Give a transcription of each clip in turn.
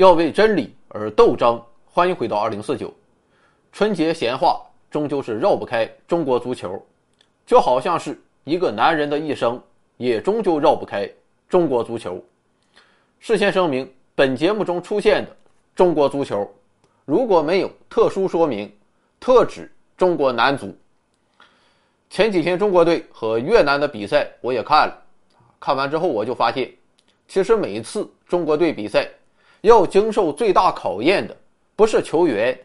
要为真理而斗争。欢迎回到二零四九。春节闲话终究是绕不开中国足球，就好像是一个男人的一生，也终究绕不开中国足球。事先声明，本节目中出现的中国足球，如果没有特殊说明，特指中国男足。前几天中国队和越南的比赛我也看了，看完之后我就发现，其实每次中国队比赛要经受最大考验的，不是球员，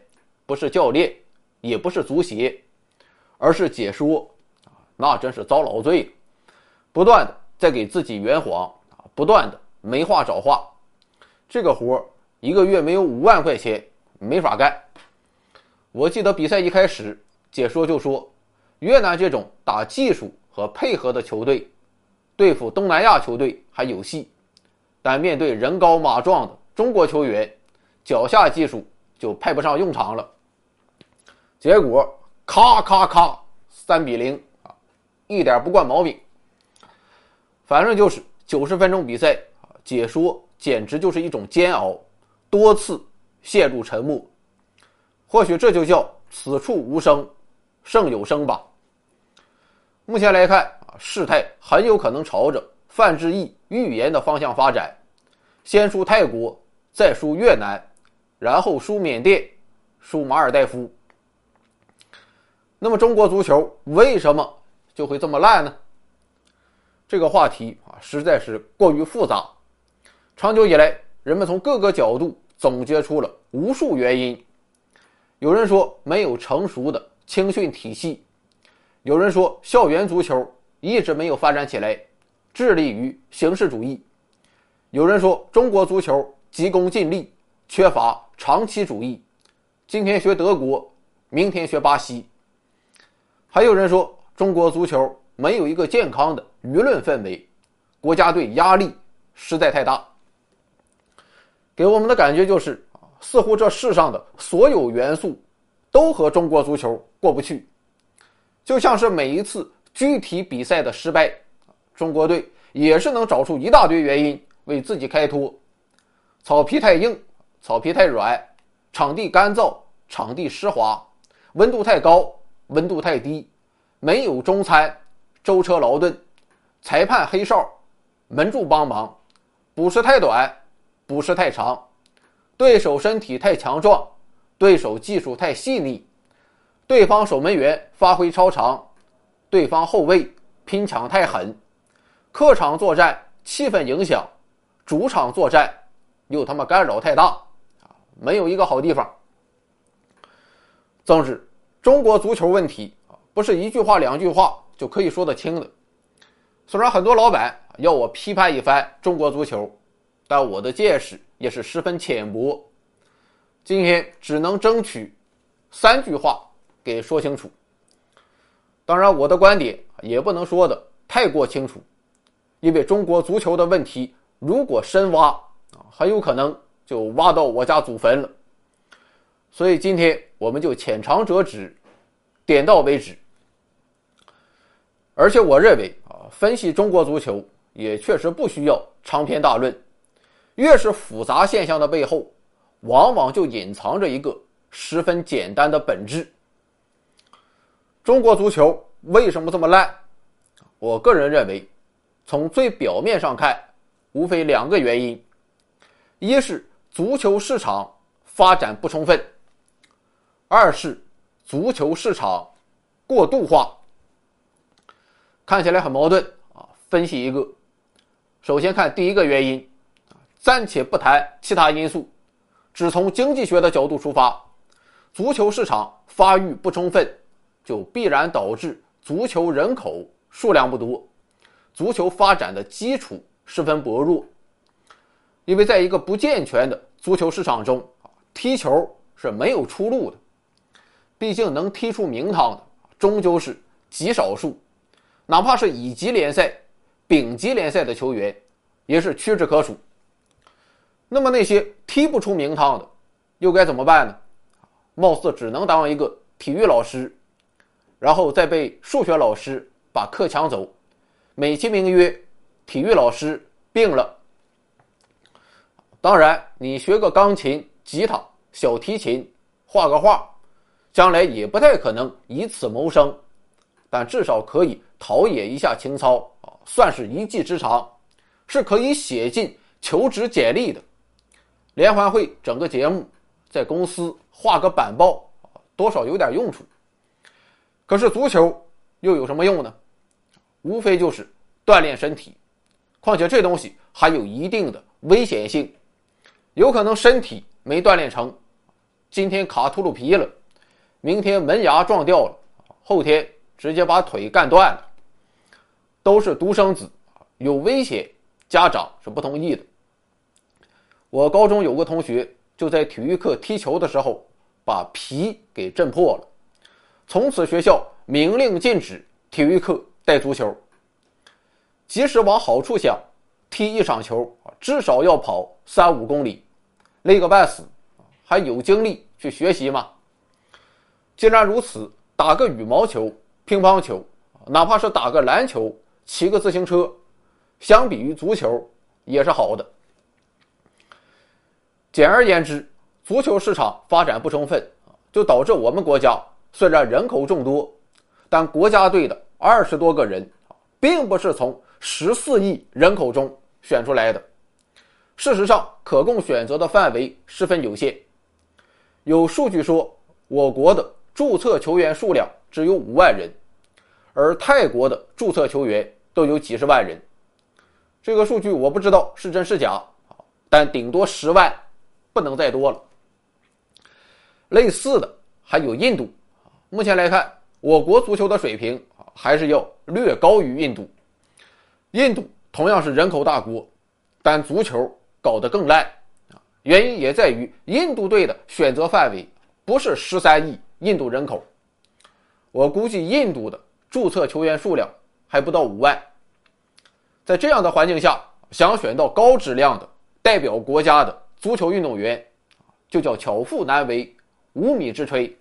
不是教练，也不是足协，而是解说，那真是遭老罪了，不断的在给自己圆谎啊，不断的没话找话，这个活一个月没有五万块钱没法干。我记得比赛一开始，解说就说。越南这种打技术和配合的球队，对付东南亚球队还有戏，但面对人高马壮的中国球员，脚下技术就派不上用场了。结果咔咔咔，三比零啊，一点不惯毛病。反正就是九十分钟比赛，解说简直就是一种煎熬，多次陷入沉默。或许这就叫此处无声。胜有声吧。目前来看啊，事态很有可能朝着范志毅预言的方向发展，先输泰国，再输越南，然后输缅甸，输马尔代夫。那么中国足球为什么就会这么烂呢？这个话题啊实在是过于复杂。长久以来，人们从各个角度总结出了无数原因。有人说没有成熟的。青训体系，有人说校园足球一直没有发展起来，致力于形式主义；有人说中国足球急功近利，缺乏长期主义，今天学德国，明天学巴西；还有人说中国足球没有一个健康的舆论氛围，国家队压力实在太大。给我们的感觉就是，似乎这世上的所有元素。都和中国足球过不去，就像是每一次具体比赛的失败，中国队也是能找出一大堆原因为自己开脱：草皮太硬，草皮太软，场地干燥，场地湿滑，温度太高，温度太低，没有中餐，舟车劳顿，裁判黑哨，门柱帮忙，补时太短，补时太长，对手身体太强壮。对手技术太细腻，对方守门员发挥超常，对方后卫拼抢太狠，客场作战气氛影响，主场作战又他妈干扰太大啊！没有一个好地方。总之，中国足球问题啊，不是一句话两句话就可以说得清的。虽然很多老板要我批判一番中国足球，但我的见识也是十分浅薄。今天只能争取三句话给说清楚。当然，我的观点也不能说的太过清楚，因为中国足球的问题如果深挖很有可能就挖到我家祖坟了。所以今天我们就浅尝辄止，点到为止。而且我认为啊，分析中国足球也确实不需要长篇大论，越是复杂现象的背后。往往就隐藏着一个十分简单的本质。中国足球为什么这么烂？我个人认为，从最表面上看，无非两个原因：一是足球市场发展不充分；二是足球市场过度化。看起来很矛盾啊！分析一个，首先看第一个原因，暂且不谈其他因素。只从经济学的角度出发，足球市场发育不充分，就必然导致足球人口数量不多，足球发展的基础十分薄弱。因为在一个不健全的足球市场中，踢球是没有出路的。毕竟能踢出名堂的终究是极少数，哪怕是乙级联赛、丙级联赛的球员，也是屈指可数。那么那些踢不出名堂的，又该怎么办呢？貌似只能当一个体育老师，然后再被数学老师把课抢走，美其名曰体育老师病了。当然，你学个钢琴、吉他、小提琴，画个画，将来也不太可能以此谋生，但至少可以陶冶一下情操啊，算是一技之长，是可以写进求职简历的。联欢会整个节目，在公司画个板报多少有点用处。可是足球又有什么用呢？无非就是锻炼身体，况且这东西还有一定的危险性。有可能身体没锻炼成，今天卡秃噜皮了，明天门牙撞掉了，后天直接把腿干断了。都是独生子，有危险，家长是不同意的。我高中有个同学就在体育课踢球的时候把皮给震破了，从此学校明令禁止体育课带足球。即使往好处想，踢一场球至少要跑三五公里。累个半死，还有精力去学习吗？既然如此，打个羽毛球、乒乓球，哪怕是打个篮球、骑个自行车，相比于足球也是好的。简而言之，足球市场发展不充分，就导致我们国家虽然人口众多，但国家队的二十多个人，并不是从十四亿人口中选出来的。事实上，可供选择的范围十分有限。有数据说，我国的注册球员数量只有五万人，而泰国的注册球员都有几十万人。这个数据我不知道是真是假但顶多十万，不能再多了。类似的还有印度，目前来看，我国足球的水平还是要略高于印度。印度同样是人口大国，但足球。搞得更烂啊！原因也在于印度队的选择范围不是十三亿印度人口，我估计印度的注册球员数量还不到五万。在这样的环境下，想选到高质量的代表国家的足球运动员，就叫巧妇难为无米之炊。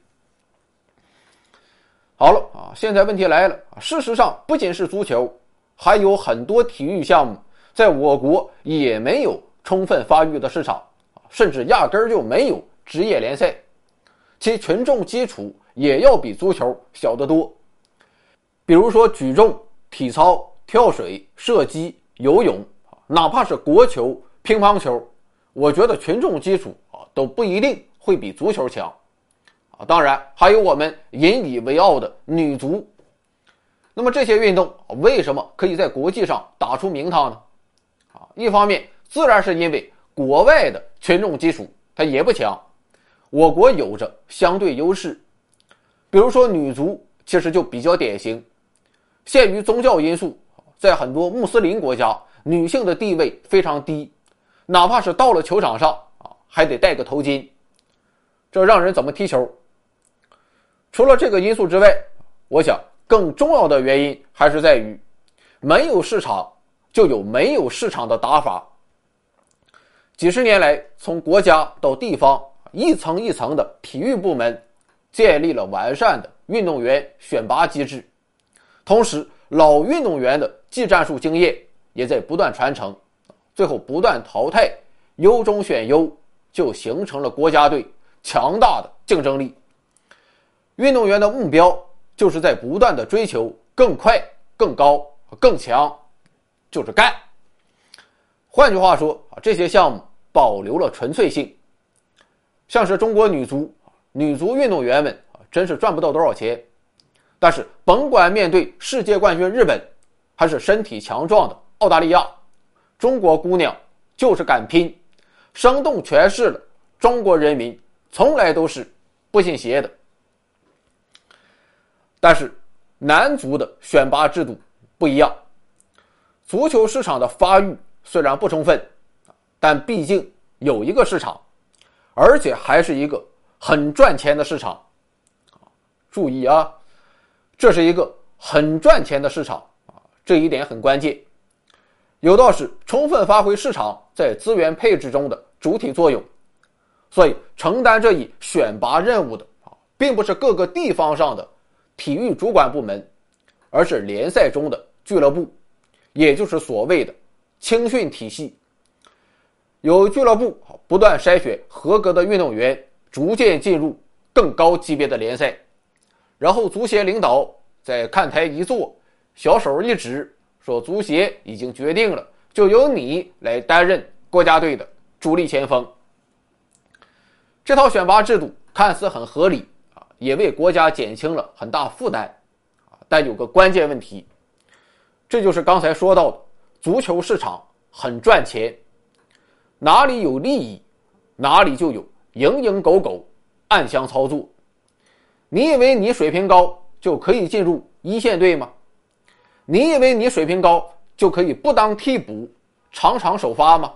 好了啊，现在问题来了事实上，不仅是足球，还有很多体育项目在我国也没有。充分发育的市场，甚至压根儿就没有职业联赛，其群众基础也要比足球小得多。比如说举重、体操、跳水、射击、游泳，哪怕是国球、乒乓球，我觉得群众基础啊都不一定会比足球强。啊，当然还有我们引以为傲的女足。那么这些运动为什么可以在国际上打出名堂呢？啊，一方面。自然是因为国外的群众基础它也不强，我国有着相对优势。比如说女足，其实就比较典型。限于宗教因素，在很多穆斯林国家，女性的地位非常低，哪怕是到了球场上啊，还得戴个头巾，这让人怎么踢球？除了这个因素之外，我想更重要的原因还是在于，没有市场就有没有市场的打法。几十年来，从国家到地方，一层一层的体育部门建立了完善的运动员选拔机制，同时老运动员的技战术经验也在不断传承，最后不断淘汰，优中选优，就形成了国家队强大的竞争力。运动员的目标就是在不断的追求更快、更高、更强，就是干。换句话说啊，这些项目保留了纯粹性，像是中国女足，女足运动员们啊，真是赚不到多少钱，但是甭管面对世界冠军日本，还是身体强壮的澳大利亚，中国姑娘就是敢拼，生动诠释了中国人民从来都是不信邪的。但是男足的选拔制度不一样，足球市场的发育。虽然不充分，但毕竟有一个市场，而且还是一个很赚钱的市场。注意啊，这是一个很赚钱的市场啊，这一点很关键。有道是充分发挥市场在资源配置中的主体作用，所以承担这一选拔任务的啊，并不是各个地方上的体育主管部门，而是联赛中的俱乐部，也就是所谓的。青训体系，有俱乐部不断筛选合格的运动员，逐渐进入更高级别的联赛，然后足协领导在看台一坐，小手一指，说足协已经决定了，就由你来担任国家队的主力前锋。这套选拔制度看似很合理啊，也为国家减轻了很大负担啊，但有个关键问题，这就是刚才说到的，足球市场很赚钱。哪里有利益，哪里就有蝇营狗苟、暗箱操作。你以为你水平高就可以进入一线队吗？你以为你水平高就可以不当替补，场场首发吗？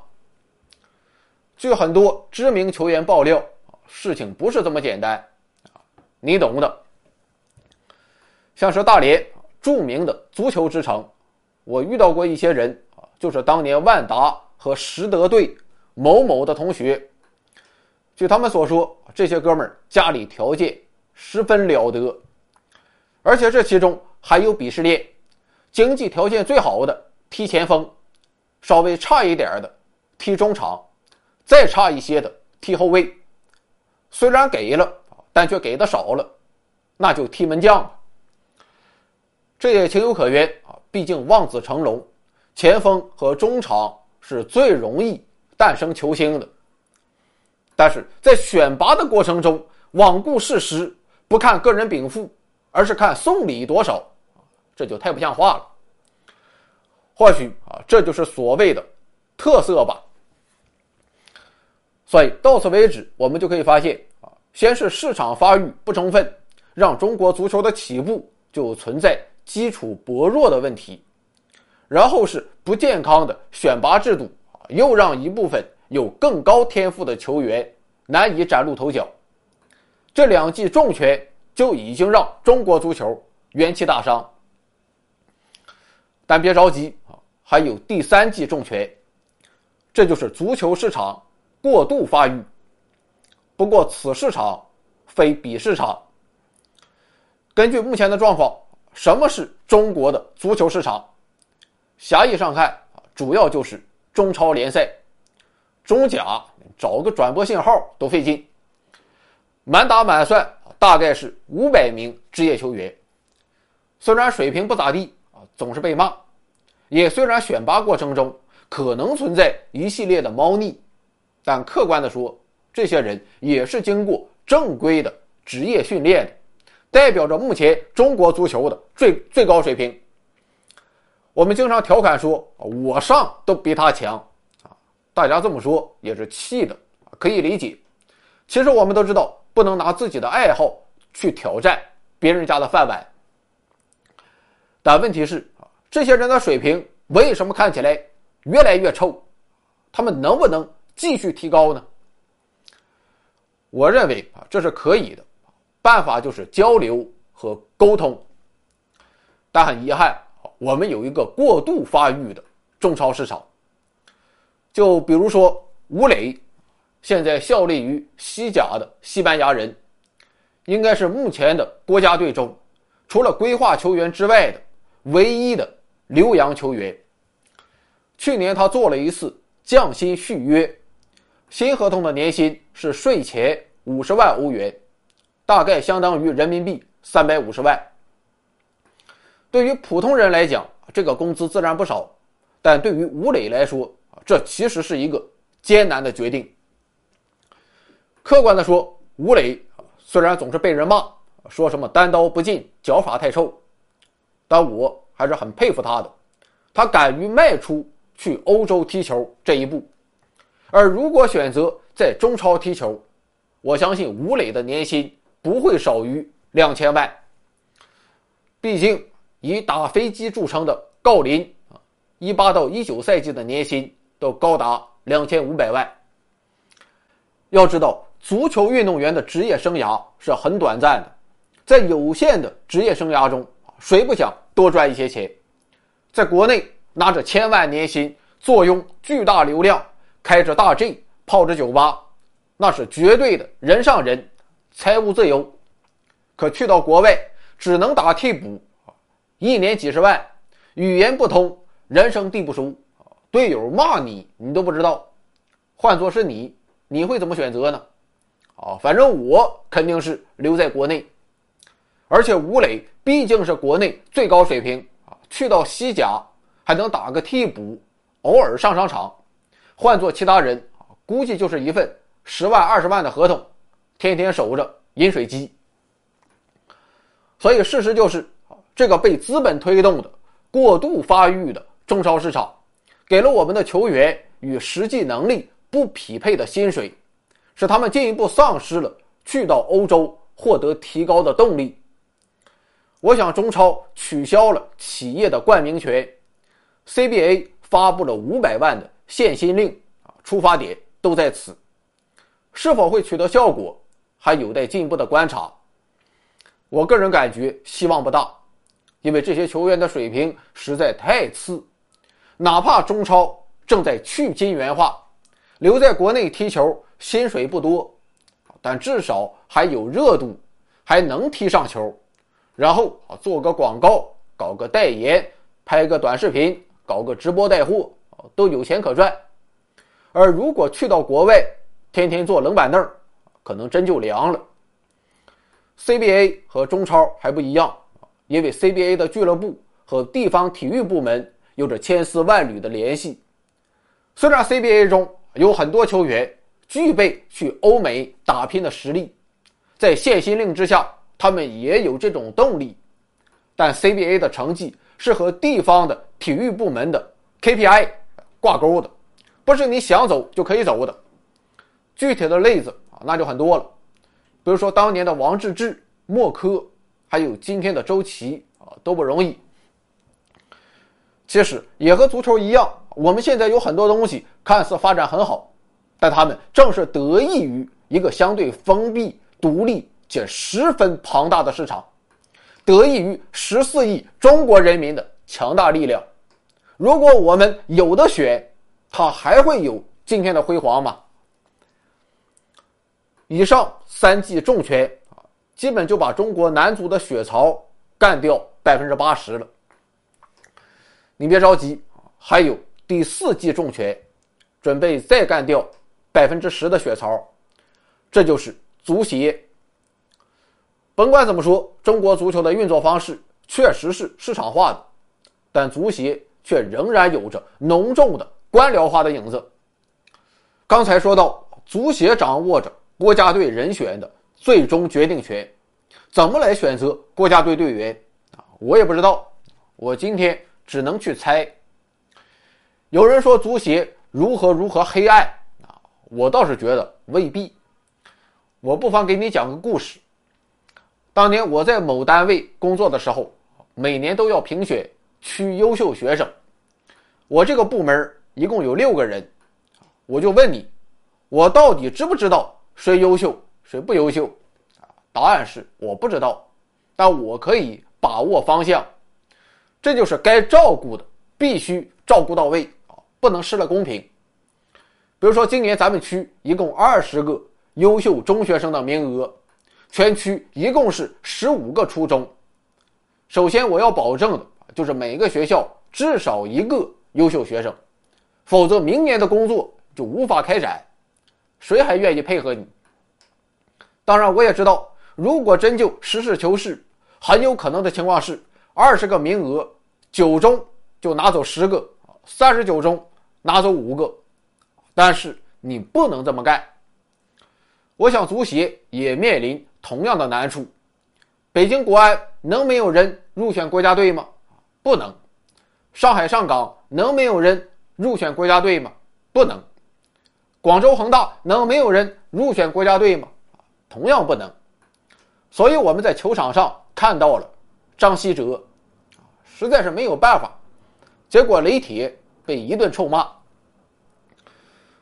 据很多知名球员爆料，事情不是这么简单，你懂的。像是大连著名的足球之城，我遇到过一些人啊，就是当年万达和实德队。某某的同学，据他们所说，这些哥们儿家里条件十分了得，而且这其中还有鄙视链，经济条件最好的踢前锋，稍微差一点的踢中场，再差一些的踢后卫。虽然给了，但却给的少了，那就踢门将。这也情有可原，毕竟望子成龙，前锋和中场是最容易。诞生球星的，但是在选拔的过程中罔顾事实，不看个人禀赋，而是看送礼多少，这就太不像话了。或许啊，这就是所谓的特色吧。所以到此为止，我们就可以发现啊，先是市场发育不充分，让中国足球的起步就存在基础薄弱的问题，然后是不健康的选拔制度。又让一部分有更高天赋的球员难以崭露头角，这两记重拳就已经让中国足球元气大伤。但别着急啊，还有第三记重拳，这就是足球市场过度发育。不过此市场非彼市场。根据目前的状况，什么是中国的足球市场？狭义上看啊，主要就是。中超联赛，中甲找个转播信号都费劲，满打满算大概是五百名职业球员。虽然水平不咋地啊，总是被骂；也虽然选拔过程中可能存在一系列的猫腻，但客观的说，这些人也是经过正规的职业训练的，代表着目前中国足球的最最高水平。我们经常调侃说：“我上都比他强。”啊，大家这么说也是气的，可以理解。其实我们都知道，不能拿自己的爱好去挑战别人家的饭碗。但问题是啊，这些人的水平为什么看起来越来越臭？他们能不能继续提高呢？我认为啊，这是可以的，办法就是交流和沟通。但很遗憾。我们有一个过度发育的中超市场，就比如说吴磊，现在效力于西甲的西班牙人，应该是目前的国家队中除了规划球员之外的唯一的留洋球员。去年他做了一次降薪续约，新合同的年薪是税前五十万欧元，大概相当于人民币三百五十万。对于普通人来讲，这个工资自然不少，但对于吴磊来说，这其实是一个艰难的决定。客观的说，吴磊虽然总是被人骂，说什么单刀不进、脚法太臭，但我还是很佩服他的，他敢于迈出去欧洲踢球这一步。而如果选择在中超踢球，我相信吴磊的年薪不会少于两千万。毕竟。以打飞机著称的郜林啊，一八到一九赛季的年薪都高达两千五百万。要知道，足球运动员的职业生涯是很短暂的，在有限的职业生涯中，谁不想多赚一些钱？在国内拿着千万年薪，坐拥巨大流量，开着大 G，泡着酒吧，那是绝对的人上人，财务自由。可去到国外，只能打替补。一年几十万，语言不通，人生地不熟，队友骂你你都不知道，换作是你，你会怎么选择呢？啊，反正我肯定是留在国内。而且吴磊毕竟是国内最高水平啊，去到西甲还能打个替补，偶尔上上场。换做其他人，估计就是一份十万二十万的合同，天天守着饮水机。所以事实就是这个被资本推动的过度发育的中超市场，给了我们的球员与实际能力不匹配的薪水，使他们进一步丧失了去到欧洲获得提高的动力。我想，中超取消了企业的冠名权，CBA 发布了五百万的限薪令啊，出发点都在此，是否会取得效果，还有待进一步的观察。我个人感觉希望不大，因为这些球员的水平实在太次，哪怕中超正在去金元化，留在国内踢球薪水不多，但至少还有热度，还能踢上球。然后啊，做个广告，搞个代言，拍个短视频，搞个直播带货，都有钱可赚。而如果去到国外，天天坐冷板凳，可能真就凉了。CBA 和中超还不一样，因为 CBA 的俱乐部和地方体育部门有着千丝万缕的联系。虽然 CBA 中有很多球员具备去欧美打拼的实力，在限薪令之下。他们也有这种动力，但 CBA 的成绩是和地方的体育部门的 KPI 挂钩的，不是你想走就可以走的。具体的例子，那就很多了，比如说当年的王治郅、莫科，还有今天的周琦啊，都不容易。其实也和足球一样，我们现在有很多东西看似发展很好，但他们正是得益于一个相对封闭、独立。且十分庞大的市场，得益于十四亿中国人民的强大力量。如果我们有的选，它还会有今天的辉煌吗？以上三记重拳啊，基本就把中国男足的血槽干掉百分之八十了。你别着急还有第四记重拳，准备再干掉百分之十的血槽，这就是足协。甭管怎么说，中国足球的运作方式确实是市场化的，但足协却仍然有着浓重的官僚化的影子。刚才说到，足协掌握着国家队人选的最终决定权，怎么来选择国家队队员啊？我也不知道，我今天只能去猜。有人说足协如何如何黑暗啊，我倒是觉得未必。我不妨给你讲个故事。当年我在某单位工作的时候，每年都要评选区优秀学生。我这个部门一共有六个人，我就问你，我到底知不知道谁优秀谁不优秀？啊答案是我不知道，但我可以把握方向。这就是该照顾的必须照顾到位啊，不能失了公平。比如说，今年咱们区一共二十个优秀中学生的名额。全区一共是十五个初中，首先我要保证的就是每个学校至少一个优秀学生，否则明年的工作就无法开展，谁还愿意配合你？当然，我也知道，如果真就实事求是，很有可能的情况是二十个名额，九中就拿走十个，三十九中拿走五个，但是你不能这么干。我想足协也面临。同样的难处，北京国安能没有人入选国家队吗？不能。上海上港能没有人入选国家队吗？不能。广州恒大能没有人入选国家队吗？同样不能。所以我们在球场上看到了张稀哲，实在是没有办法。结果雷铁被一顿臭骂。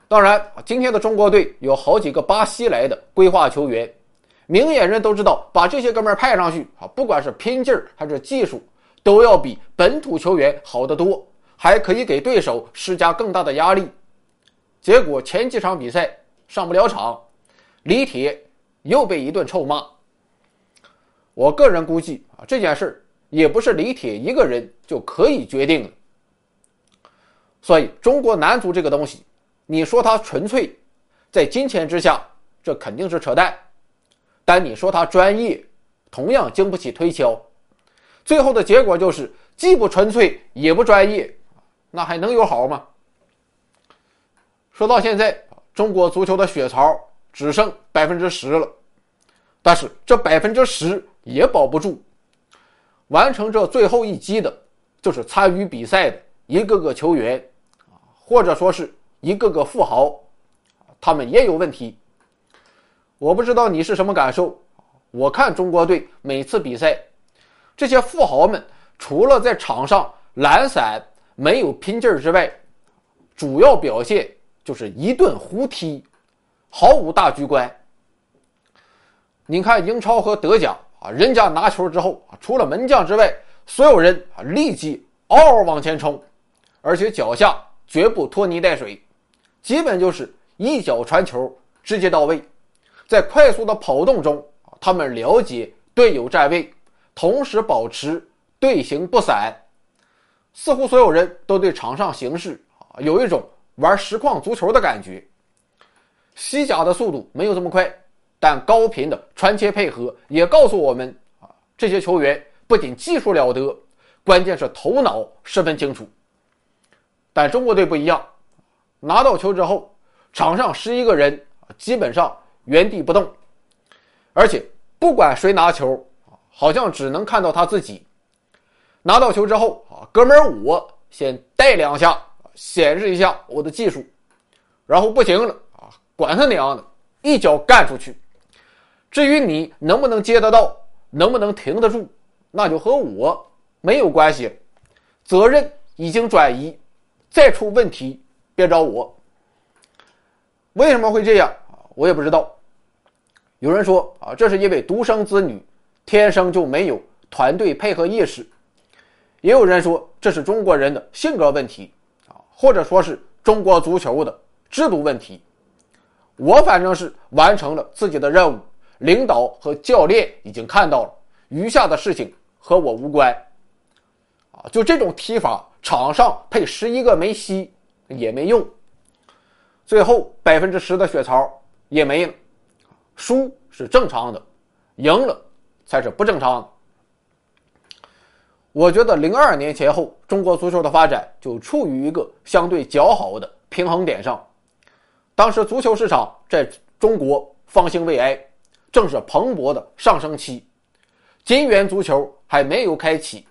当然，今天的中国队有好几个巴西来的规划球员。明眼人都知道，把这些哥们儿派上去啊，不管是拼劲儿还是技术，都要比本土球员好得多，还可以给对手施加更大的压力。结果前几场比赛上不了场，李铁又被一顿臭骂。我个人估计啊，这件事也不是李铁一个人就可以决定的。所以，中国男足这个东西，你说他纯粹，在金钱之下，这肯定是扯淡；但你说他专业，同样经不起推敲。最后的结果就是既不纯粹也不专业，那还能有好吗？说到现在，中国足球的血槽只剩百分之十了，但是这百分之十也保不住。完成这最后一击的，就是参与比赛的一个个球员，或者说是一个个富豪，他们也有问题。我不知道你是什么感受，我看中国队每次比赛，这些富豪们除了在场上懒散没有拼劲儿之外，主要表现就是一顿胡踢，毫无大局观。你看英超和德甲。啊，人家拿球之后啊，除了门将之外，所有人啊立即嗷嗷往前冲，而且脚下绝不拖泥带水，基本就是一脚传球直接到位。在快速的跑动中，他们了解队友站位，同时保持队形不散。似乎所有人都对场上形势啊有一种玩实况足球的感觉。西甲的速度没有这么快。但高频的传切配合也告诉我们啊，这些球员不仅技术了得，关键是头脑十分清楚。但中国队不一样，拿到球之后，场上十一个人基本上原地不动，而且不管谁拿球好像只能看到他自己。拿到球之后啊，哥们儿我先带两下，显示一下我的技术，然后不行了啊，管他娘的，一脚干出去。至于你能不能接得到，能不能停得住，那就和我没有关系，责任已经转移，再出问题别找我。为什么会这样啊？我也不知道。有人说啊，这是因为独生子女天生就没有团队配合意识；也有人说这是中国人的性格问题，或者说是中国足球的制度问题。我反正是完成了自己的任务。领导和教练已经看到了，余下的事情和我无关。啊，就这种踢法，场上配十一个梅西也没用。最后百分之十的血槽也没了，输是正常的，赢了才是不正常的。我觉得零二年前后，中国足球的发展就处于一个相对较好的平衡点上。当时足球市场在中国方兴未艾。正是蓬勃的上升期，金元足球还没有开启，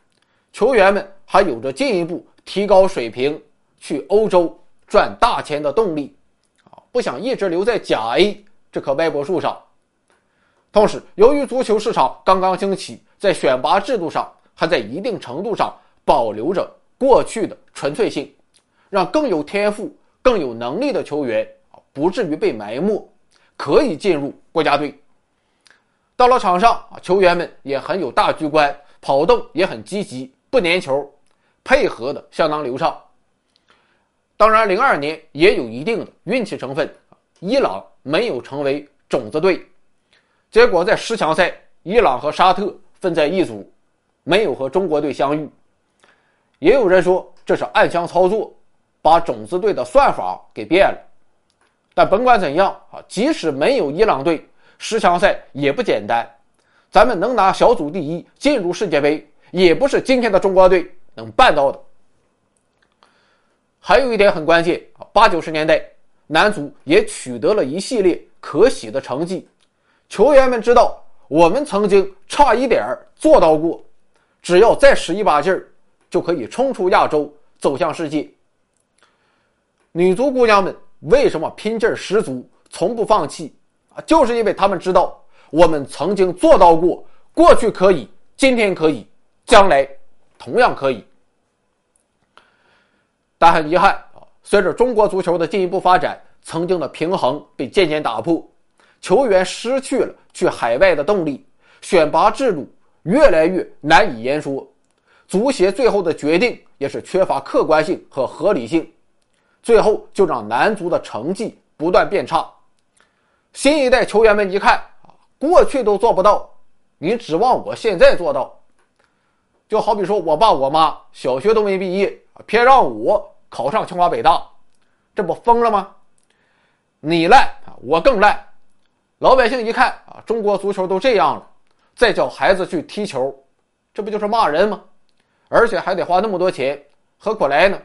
球员们还有着进一步提高水平、去欧洲赚大钱的动力，啊，不想一直留在甲 A 这棵歪脖树上。同时，由于足球市场刚刚兴起，在选拔制度上还在一定程度上保留着过去的纯粹性，让更有天赋、更有能力的球员，不至于被埋没，可以进入国家队。到了场上，球员们也很有大局观，跑动也很积极，不粘球，配合的相当流畅。当然，零二年也有一定的运气成分，伊朗没有成为种子队，结果在十强赛，伊朗和沙特分在一组，没有和中国队相遇。也有人说这是暗箱操作，把种子队的算法给变了。但甭管怎样啊，即使没有伊朗队。十强赛也不简单，咱们能拿小组第一进入世界杯，也不是今天的中国队能办到的。还有一点很关键啊，八九十年代男足也取得了一系列可喜的成绩，球员们知道我们曾经差一点做到过，只要再使一把劲儿，就可以冲出亚洲，走向世界。女足姑娘们为什么拼劲儿十足，从不放弃？啊就是因为他们知道我们曾经做到过，过去可以，今天可以，将来同样可以。但很遗憾啊，随着中国足球的进一步发展，曾经的平衡被渐渐打破，球员失去了去海外的动力，选拔制度越来越难以言说，足协最后的决定也是缺乏客观性和合理性，最后就让男足的成绩不断变差。新一代球员们一看啊，过去都做不到，你指望我现在做到？就好比说我爸我妈小学都没毕业，偏让我考上清华北大，这不疯了吗？你烂啊，我更烂。老百姓一看啊，中国足球都这样了，再叫孩子去踢球，这不就是骂人吗？而且还得花那么多钱，何苦来呢？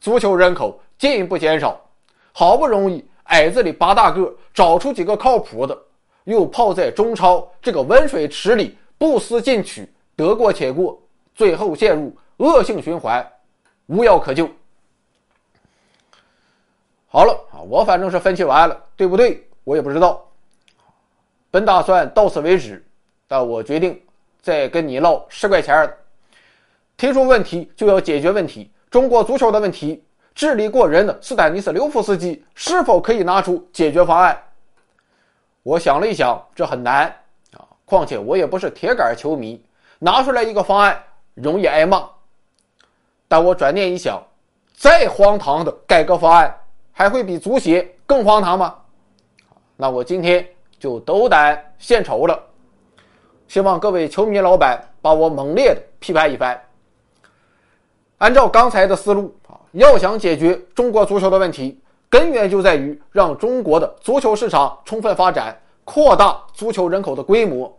足球人口进一步减少，好不容易矮子里拔大个，找出几个靠谱的，又泡在中超这个温水池里不思进取，得过且过，最后陷入恶性循环，无药可救。好了啊，我反正是分析完了，对不对？我也不知道。本打算到此为止，那我决定再跟你唠十块钱的。提出问题就要解决问题。中国足球的问题，智力过人的斯坦尼斯刘夫斯基是否可以拿出解决方案？我想了一想，这很难啊。况且我也不是铁杆球迷，拿出来一个方案容易挨骂。但我转念一想，再荒唐的改革方案，还会比足协更荒唐吗？那我今天。就斗胆献丑了，希望各位球迷老板把我猛烈的批判一番。按照刚才的思路啊，要想解决中国足球的问题，根源就在于让中国的足球市场充分发展，扩大足球人口的规模。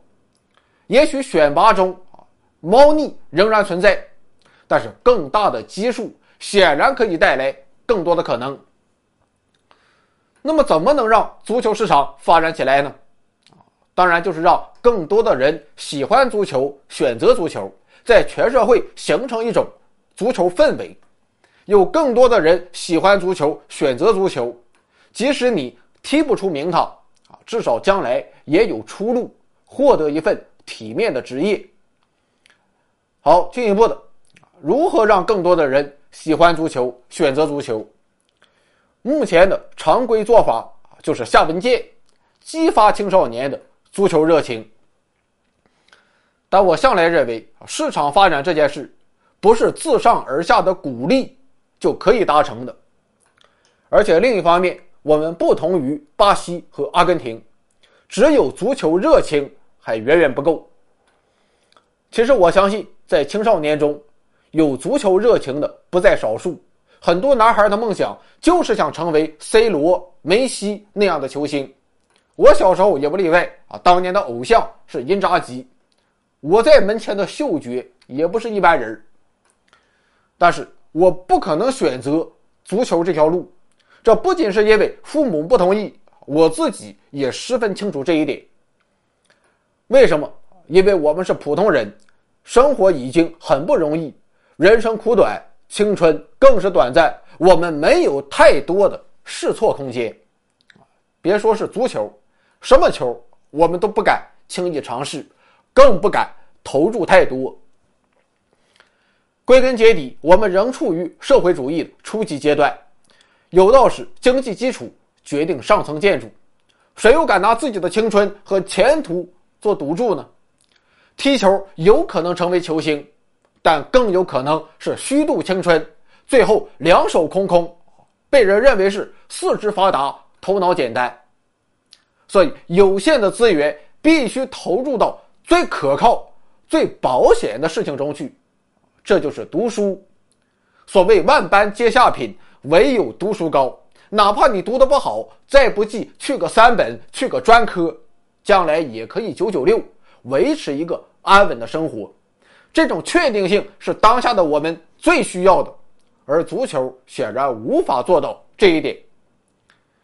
也许选拔中啊，猫腻仍然存在，但是更大的基数显然可以带来更多的可能。那么，怎么能让足球市场发展起来呢？当然就是让更多的人喜欢足球，选择足球，在全社会形成一种足球氛围，有更多的人喜欢足球，选择足球，即使你踢不出名堂啊，至少将来也有出路，获得一份体面的职业。好，进一步的，如何让更多的人喜欢足球，选择足球？目前的常规做法就是下文件，激发青少年的足球热情。但我向来认为，市场发展这件事不是自上而下的鼓励就可以达成的。而且另一方面，我们不同于巴西和阿根廷，只有足球热情还远远不够。其实我相信，在青少年中，有足球热情的不在少数。很多男孩的梦想就是想成为 C 罗、梅西那样的球星，我小时候也不例外啊。当年的偶像是因扎吉，我在门前的嗅觉也不是一般人。但是我不可能选择足球这条路，这不仅是因为父母不同意，我自己也十分清楚这一点。为什么？因为我们是普通人，生活已经很不容易，人生苦短。青春更是短暂，我们没有太多的试错空间，别说是足球，什么球我们都不敢轻易尝试，更不敢投入太多。归根结底，我们仍处于社会主义初级阶段，有道是经济基础决定上层建筑，谁又敢拿自己的青春和前途做赌注呢？踢球有可能成为球星。但更有可能是虚度青春，最后两手空空，被人认为是四肢发达、头脑简单。所以，有限的资源必须投入到最可靠、最保险的事情中去，这就是读书。所谓万般皆下品，唯有读书高。哪怕你读的不好，再不济去个三本，去个专科，将来也可以九九六，维持一个安稳的生活。这种确定性是当下的我们最需要的，而足球显然无法做到这一点。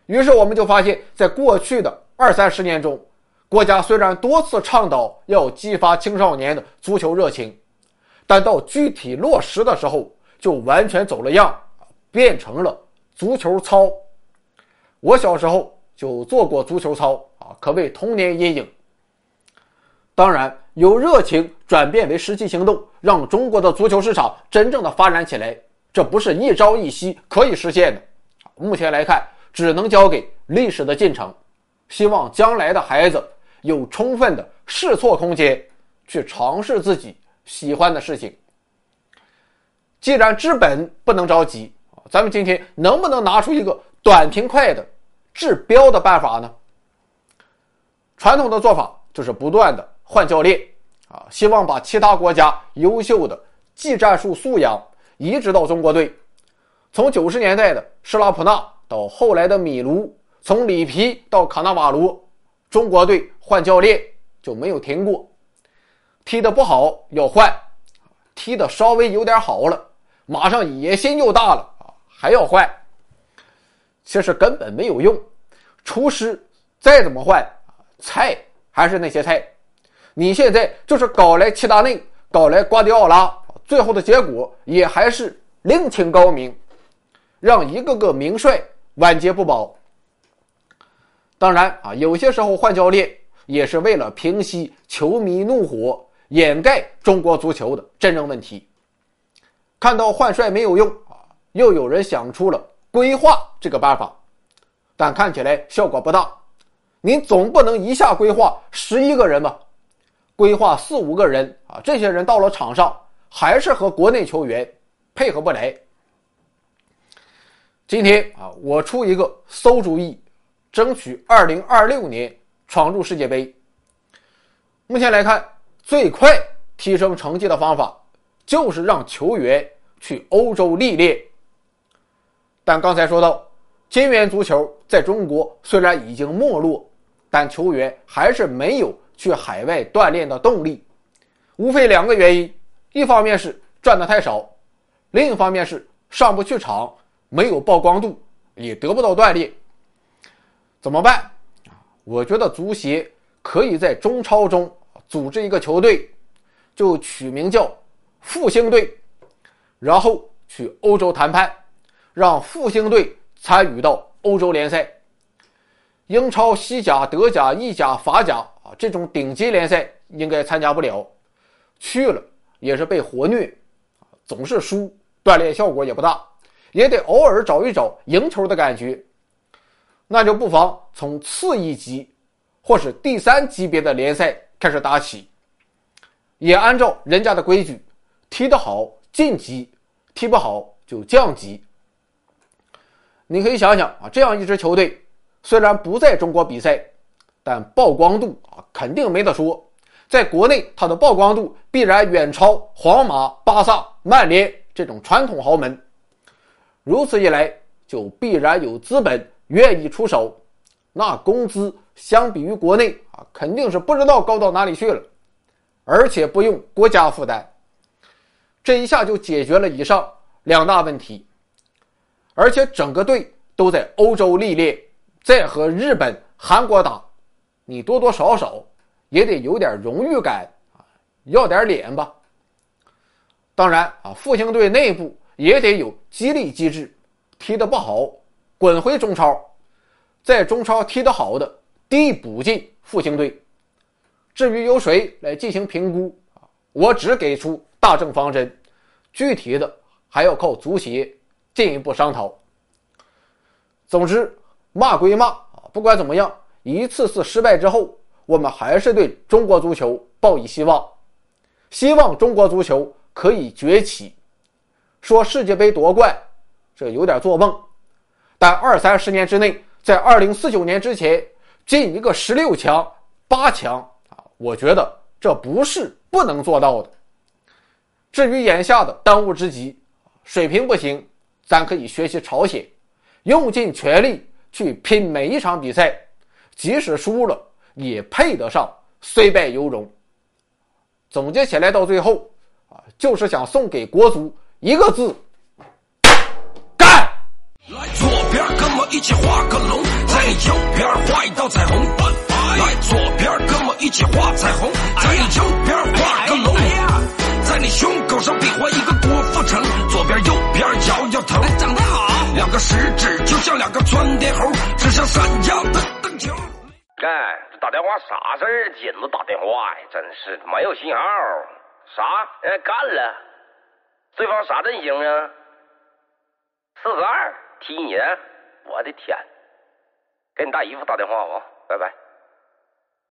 于是我们就发现，在过去的二三十年中，国家虽然多次倡导要激发青少年的足球热情，但到具体落实的时候，就完全走了样，变成了足球操。我小时候就做过足球操啊，可谓童年阴影。当然。由热情转变为实际行动，让中国的足球市场真正的发展起来，这不是一朝一夕可以实现的。目前来看，只能交给历史的进程。希望将来的孩子有充分的试错空间，去尝试自己喜欢的事情。既然治本不能着急，咱们今天能不能拿出一个短平快的治标的办法呢？传统的做法就是不断的。换教练，啊，希望把其他国家优秀的技战术素养移植到中国队。从九十年代的施拉普纳到后来的米卢，从里皮到卡纳瓦罗，中国队换教练就没有停过，踢得不好要换，踢得稍微有点好了，马上野心又大了啊，还要换。其实根本没有用，厨师再怎么换，菜还是那些菜。你现在就是搞来齐达内，搞来瓜迪奥拉，最后的结果也还是另请高明，让一个个名帅晚节不保。当然啊，有些时候换教练也是为了平息球迷怒火，掩盖中国足球的真正问题。看到换帅没有用啊，又有人想出了规划这个办法，但看起来效果不大。您总不能一下规划十一个人吧？规划四五个人啊，这些人到了场上还是和国内球员配合不来。今天啊，我出一个馊主意。争取二零二六年闯入世界杯。目前来看，最快提升成绩的方法就是让球员去欧洲历练。但刚才说到，金元足球在中国虽然已经没落，但球员还是没有去海外锻炼的动力。无非两个原因：一方面是赚的太少，另一方面是上不去场，没有曝光度，也得不到锻炼。怎么办？我觉得足协可以在中超中组织一个球队，就取名叫“复兴队”，然后去欧洲谈判，让复兴队参与到欧洲联赛。英超、西甲、德甲、意甲、法甲啊，这种顶级联赛应该参加不了，去了也是被活虐，总是输，锻炼效果也不大，也得偶尔找一找赢球的感觉。那就不妨从次一级，或是第三级别的联赛开始打起，也按照人家的规矩，踢得好晋级，踢不好就降级。你可以想想啊，这样一支球队虽然不在中国比赛，但曝光度啊肯定没得说，在国内它的曝光度必然远超皇马、巴萨、曼联这种传统豪门。如此一来，就必然有资本。愿意出手，那工资相比于国内啊，肯定是不知道高到哪里去了，而且不用国家负担，这一下就解决了以上两大问题。而且整个队都在欧洲历练，再和日本、韩国打，你多多少少也得有点荣誉感啊，要点脸吧。当然啊，复兴队内部也得有激励机制，踢得不好。滚回中超，在中超踢得好的递补进复兴队。至于由谁来进行评估，我只给出大政方针，具体的还要靠足协进一步商讨。总之，骂归骂，不管怎么样，一次次失败之后，我们还是对中国足球抱以希望，希望中国足球可以崛起。说世界杯夺冠，这有点做梦。但二三十年之内，在二零四九年之前进一个十六强、八强啊，我觉得这不是不能做到的。至于眼下的当务之急，水平不行，咱可以学习朝鲜，用尽全力去拼每一场比赛，即使输了也配得上虽败犹荣。总结起来，到最后啊，就是想送给国足一个字。一起画个龙，在你右边画一道彩虹。来左边，跟我一起画彩虹，在你右边画个龙。在你胸口上比划一个郭富城，左边右边摇摇头。长得好，两个食指就像两个窜天猴，指向山腰的灯球。哎，这打电话啥事儿？紧着打电话呀，真是没有信号。啥？哎，干了。对方啥阵型啊？四十二，踢你。我的天！给你大姨夫打电话吧，拜拜。